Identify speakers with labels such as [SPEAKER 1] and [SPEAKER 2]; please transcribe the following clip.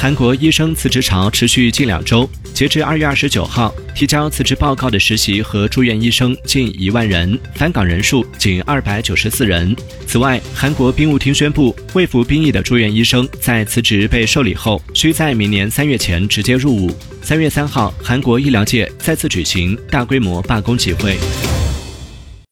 [SPEAKER 1] 韩国医生辞职潮持续近两周截至二月二十九号提交辞职报告的实习和住院医生近一万人返岗人数仅二百九十四人。此外韩国兵务厅宣布未服兵役的住院医生在辞职被受理后需在明年三月前直接入伍。三月三号韩国医疗界再次举行大规模罢工集会。